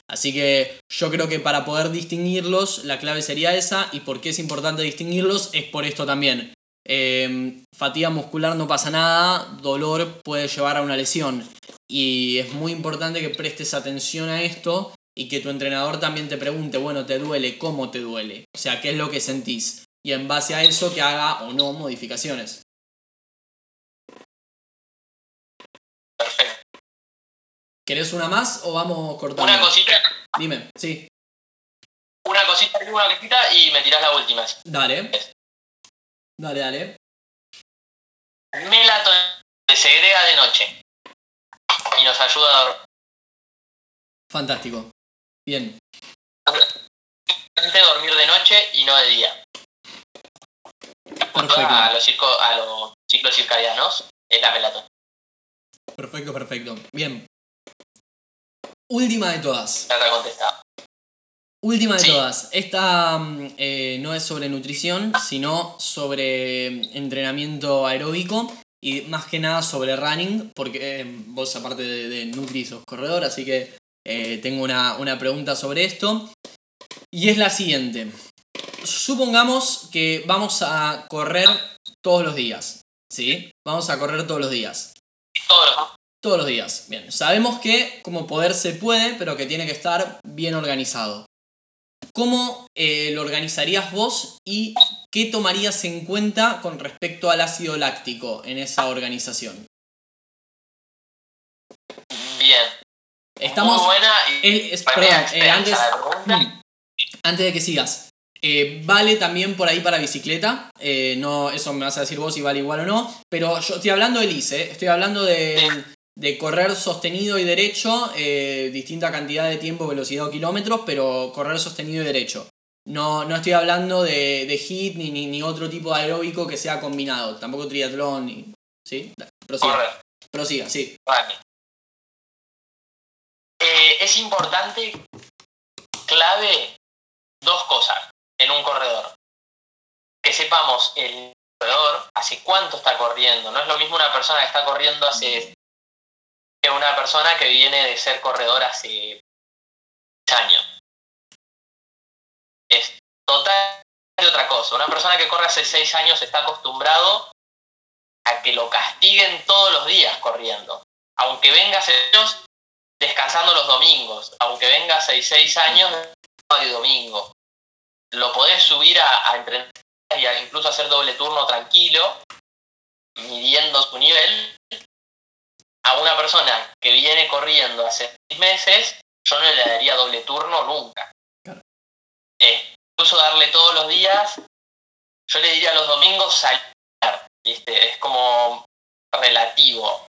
Así que yo creo que para poder distinguirlos, la clave sería esa, y por qué es importante distinguirlos es por esto también. Eh, fatiga muscular no pasa nada, dolor puede llevar a una lesión. Y es muy importante que prestes atención a esto y que tu entrenador también te pregunte, bueno, ¿te duele? ¿Cómo te duele? O sea, ¿qué es lo que sentís? Y en base a eso que haga o no modificaciones. Perfecto. ¿Querés una más o vamos cortando? Una cosita, Dime, sí. una cosita, una cosita y me tirás la última. Dale. Dale, dale. Melatonina se segrega de noche y nos ayuda a dormir. Fantástico. Bien. Importante dormir de noche y no de día. Perfecto. A los, circo- a los ciclos circadianos es la melatonina. Perfecto, perfecto. Bien. Última de todas. Ya te contestado. Última de Sí. todas. Esta mm, eh, no es sobre nutrición, sino sobre mm, entrenamiento aeróbico y más que nada sobre running, porque eh, vos aparte de, de Nutri sos corredor, así que eh, tengo una, una pregunta sobre esto. Y es la siguiente. Supongamos que vamos a correr todos los días. ¿Sí? Vamos a correr todos los días. Todos los Todos los días. Bien, sabemos que como poder se puede, pero que tiene que estar bien organizado. ¿Cómo eh, lo organizarías vos y qué tomarías en cuenta con respecto al ácido láctico en esa organización? Bien. Estamos... Muy buena y es- perdón, eh, antes, de que sigas. eh, vale también por ahí para bicicleta. eh, no, eso me vas a decir vos si vale igual o no. Pero yo estoy hablando del ICE. eh, Estoy hablando de, de correr sostenido y derecho. distinta cantidad de tiempo, velocidad o kilómetros. Pero correr sostenido y derecho. No, no estoy hablando de, de HIIT ni, ni, ni otro tipo de aeróbico que sea combinado. Tampoco triatlón. Ni, ¿Sí? Prosiga. Correr. Prosiga, sí. Vale. Eh, es importante, clave, dos cosas en un corredor. Que sepamos el corredor hace cuánto está corriendo. No es lo mismo una persona que está corriendo hace que una persona que viene de ser corredor hace 10 años. Es totalmente otra cosa. Una persona que corre hace 6 años está acostumbrado a que lo castiguen todos los días corriendo. Aunque venga hace descansando los domingos, aunque venga hace 6 años de domingo. Lo podés subir a, a entrenar y a incluso hacer doble turno tranquilo, midiendo su nivel. A una persona que viene corriendo hace 6 meses, yo no le daría doble turno nunca. Eh, incluso darle todos los días, yo le diría los domingos salir, ¿viste? Es como relativo.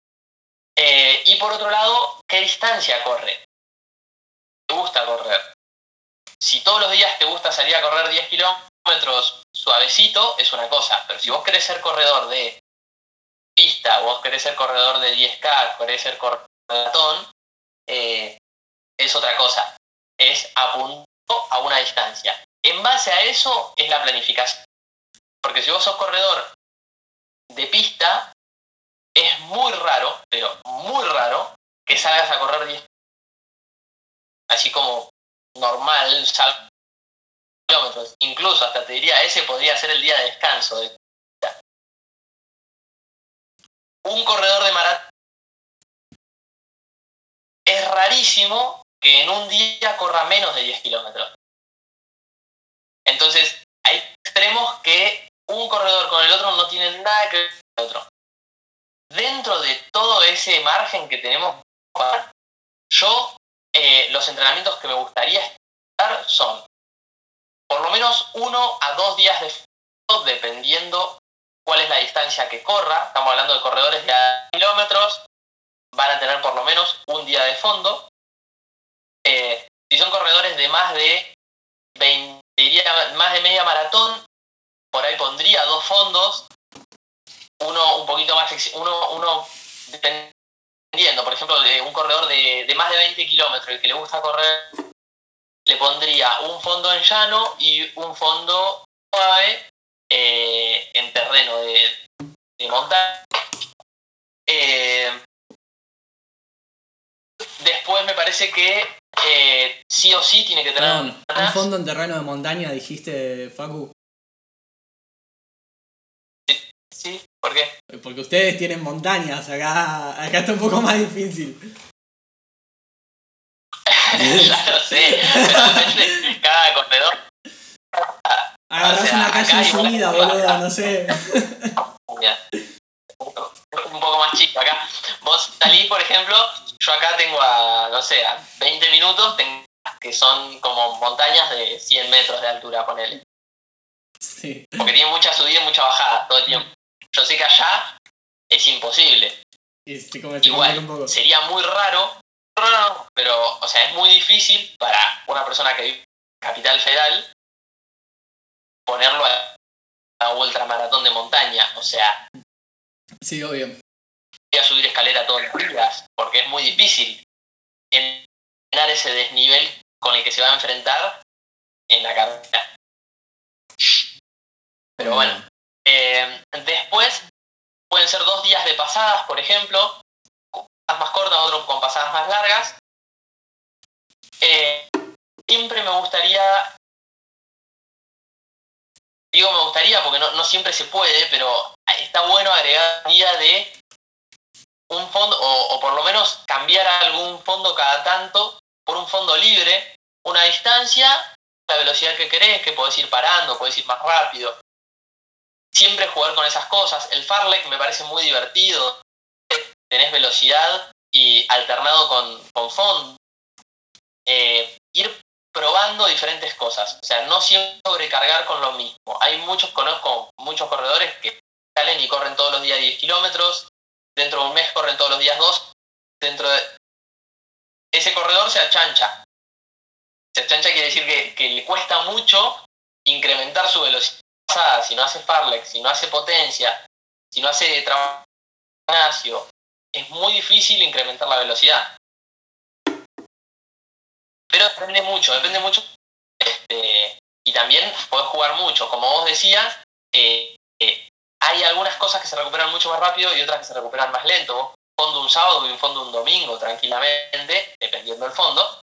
Eh, y por otro lado, ¿qué distancia corre? ¿Te gusta correr? Si todos los días te gusta salir a correr 10 kilómetros suavecito, es una cosa. Pero si vos querés ser corredor de pista, vos querés ser corredor de 10K, querés ser corredor de eh, es otra cosa. Es apunto a una distancia. En base a eso es la planificación. Porque si vos sos corredor de pista, es muy raro, pero muy raro, que salgas a correr 10 así como normal, sal kilómetros. Incluso hasta te diría, ese podría ser el día de descanso. de. Un corredor de maratón es rarísimo que en un día corra menos de 10 kilómetros. Entonces, hay extremos que un corredor con el otro no tienen nada que ver con el otro dentro de todo ese margen que tenemos, yo eh, los entrenamientos que me gustaría estar son por lo menos uno a dos días de fondo, dependiendo cuál es la distancia que corra. Estamos hablando de corredores de kilómetros, van a tener por lo menos un día de fondo. Eh, si son corredores de más de 20, diría más de media maratón, por ahí pondría dos fondos, uno un poquito más, uno, uno dependiendo, por ejemplo, de un corredor de, de más de 20 kilómetros, el que le gusta correr, le pondría un fondo en llano y un fondo suave eh, en terreno de, de montaña. Eh, después me parece que eh, sí o sí tiene que tener Perdón, un fondo en terreno de montaña dijiste, Facu. ¿Por qué? Porque ustedes tienen montañas, acá, acá está un poco más difícil. ya lo sé, pero cada corredor. Agarrás O sea, una calle subida, boludo, no sé. Un poco más chico acá. Vos salís, por ejemplo, yo acá tengo a, no sé, a 20 minutos, tengo que son como montañas de 100 metros de altura, ponele. Sí. Porque tiene mucha subida y mucha bajada todo el tiempo. Yo sé que allá es imposible. Y un poco. Igual, sería muy raro, raro, pero, o sea, es muy difícil para una persona que vive en Capital Federal ponerlo a, a ultramaratón de montaña. O sea, Sí, obvio. voy a subir escalera todos los días, porque es muy difícil entrenar ese desnivel con el que se va a enfrentar en la carrera. Pero bueno, eh, después pueden ser dos días de pasadas, por ejemplo, más cortas, otro con pasadas más largas. Eh, siempre me gustaría, digo me gustaría porque no, no siempre se puede, pero está bueno agregar día de un fondo, o, o por lo menos cambiar algún fondo cada tanto por un fondo libre, una distancia, la velocidad que querés, que podés ir parando, podés ir más rápido. Siempre jugar con esas cosas. El farlek me parece muy divertido. Tenés velocidad y alternado con, con. Eh, ir probando diferentes cosas. O sea, no siempre sobrecargar con lo mismo. Hay muchos, conozco muchos corredores que salen y corren todos los días 10 kilómetros. Dentro de un mes corren todos los días 2. Dentro de ese corredor se achancha. Se achancha quiere decir que, que le cuesta mucho incrementar su velocidad. Si no hace farlex, si no hace potencia, si no hace trabajo es muy difícil incrementar la velocidad. Pero depende mucho, depende mucho. Este, y también podés jugar mucho. Como vos decías, eh, eh, hay algunas cosas que se recuperan mucho más rápido y otras que se recuperan más lento. Vos fondo un sábado y un fondo un domingo tranquilamente, dependiendo del fondo.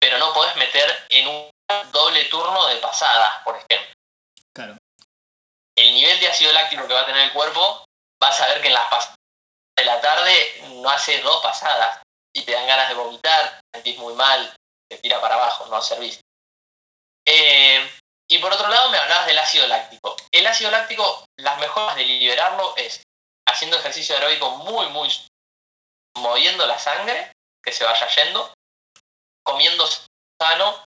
Pero no podés meter en un doble turno de pasadas, por ejemplo. El nivel de ácido láctico que va a tener el cuerpo, vas a ver que en las pasadas de la tarde no hace dos pasadas y te dan ganas de vomitar, te sentís muy mal, te tira para abajo, no servís. Eh, y por otro lado me hablabas del ácido láctico. El ácido láctico, las mejores de liberarlo es haciendo ejercicio aeróbico muy, muy moviendo la sangre, que se vaya yendo, comiendo sano.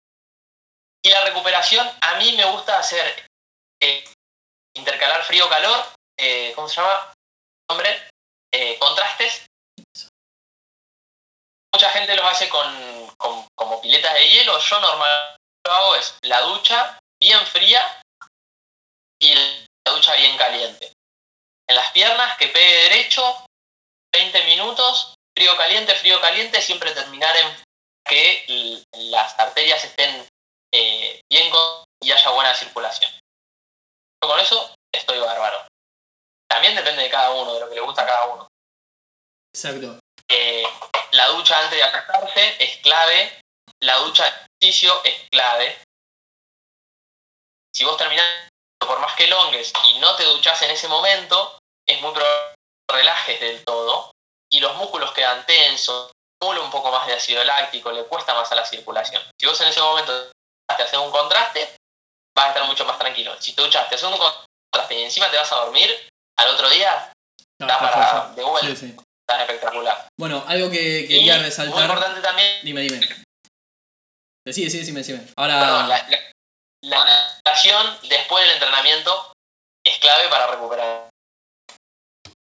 Y la recuperación, a mí me gusta hacer eh, intercalar frío-calor, eh, ¿cómo se llama? Hombre, eh, contrastes. Mucha gente lo hace con, como piletas de hielo. Yo normalmente lo hago es la ducha bien fría y la ducha bien caliente. En las piernas, que pegue derecho, 20 minutos, frío caliente, frío caliente, siempre terminar en que las arterias estén eh, bien y haya buena circulación. Yo con eso estoy bárbaro. También depende de cada uno, de lo que le gusta a cada uno. Exacto. Eh, la ducha antes de acostarse es clave, la ducha de ejercicio es clave. Si vos terminás, por más que longues y no te duchás en ese momento, es muy probable que relajes del todo y los músculos quedan tensos, acumula un poco más de ácido láctico, le cuesta más a la circulación. Si vos en ese momento te haces un contraste, vas a estar mucho más tranquilo. Si te duchas, te haces un contraste y encima te vas a dormir, al otro día No, estás está para de vuelta, Sí, sí. estás espectacular. Bueno, algo que Y quería muy resaltar. importante también Dime, dime. Decime, sí, decime, decime. Ahora. Perdón, la, la, la alimentación después del entrenamiento es clave para recuperar.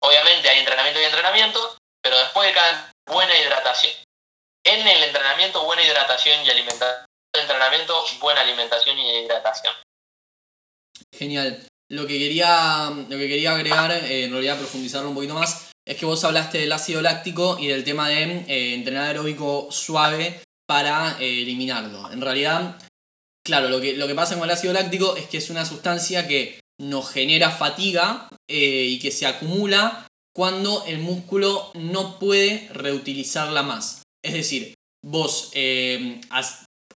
Obviamente hay entrenamiento y entrenamiento, pero después de cada buena hidratación. En el entrenamiento, buena hidratación y alimentación. Entrenamiento, buena alimentación y hidratación. Genial. Lo que quería, lo que quería agregar, eh, en realidad profundizarlo un poquito más, es que vos hablaste del ácido láctico y del tema de eh, entrenar aeróbico suave para eh, eliminarlo. En realidad, claro, lo que, lo que pasa con el ácido láctico es que es una sustancia que nos genera fatiga eh, y que se acumula cuando el músculo no puede reutilizarla más. Es decir, vos eh,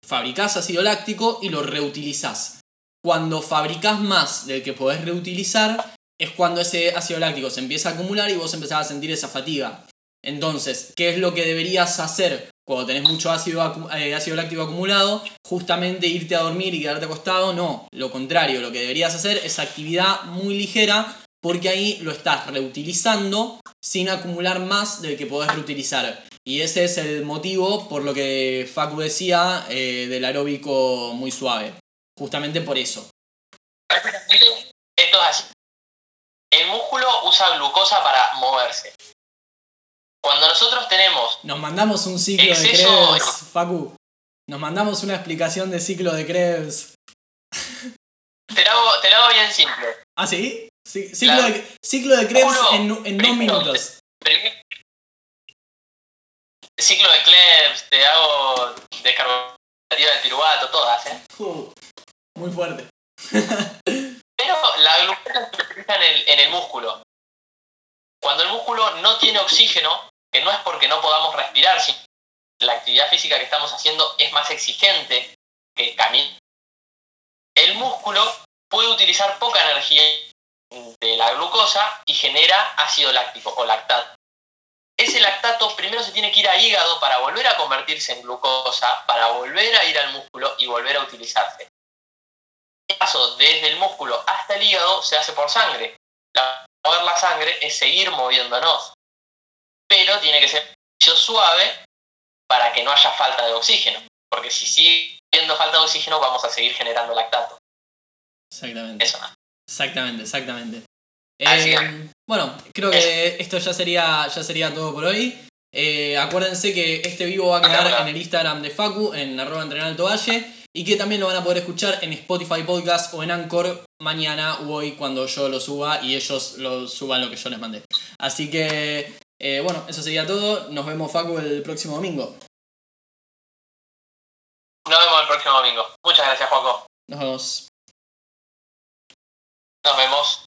fabricás ácido láctico y lo reutilizás. Cuando fabricás más del que podés reutilizar, es cuando ese ácido láctico se empieza a acumular y vos empezás a sentir esa fatiga. Entonces, ¿qué es lo que deberías hacer cuando tenés mucho ácido, eh, ácido láctico acumulado, justamente irte a dormir y quedarte acostado, no, lo contrario, lo que deberías hacer es actividad muy ligera porque ahí lo estás reutilizando sin acumular más del que podés reutilizar. Y ese es el motivo por lo que Facu decía eh, del aeróbico muy suave. Justamente por eso. Esto es así. El músculo usa glucosa para moverse. Cuando nosotros tenemos Nos mandamos un ciclo de Krebs, Facu. Nos mandamos una explicación de ciclo de Krebs. Te lo hago, te lo hago bien simple. ¿Ah, sí? Sí, ciclo, de, ciclo de Krebs Uno, en, en dos primero, Ciclo de Krebs, te hago descarbonativa del piruvato, todas, ¿eh? Uh, muy fuerte. Pero la glucosa se utiliza en el, en el músculo. Cuando el músculo no tiene oxígeno, que no es porque no podamos respirar, sino la actividad física que estamos haciendo es más exigente que caminar, el músculo puede utilizar poca energía de la glucosa y genera ácido láctico o lactato. Ese lactato primero se tiene que ir a hígado para volver a convertirse en glucosa, para volver a ir al músculo y volver a utilizarse. El paso desde el músculo hasta el hígado se hace por sangre. La, mover la sangre es seguir moviéndonos, pero tiene que ser suave para que no haya falta de oxígeno, porque si sigue habiendo falta de oxígeno vamos a seguir generando lactato. Exactamente. Eso. Exactamente, exactamente. Eh, bueno, creo que esto ya sería, ya sería todo por hoy. Eh, acuérdense que este vivo va a quedar en el Instagram de Facu, en arroba entrenar alto valle, y que también lo van a poder escuchar en Spotify Podcast o en Anchor mañana o hoy cuando yo lo suba y ellos lo suban lo que yo les mandé. Así que, eh, bueno, eso sería todo. Nos vemos Facu el próximo domingo. Nos vemos el próximo domingo. Muchas gracias, Juanco. Nos vemos.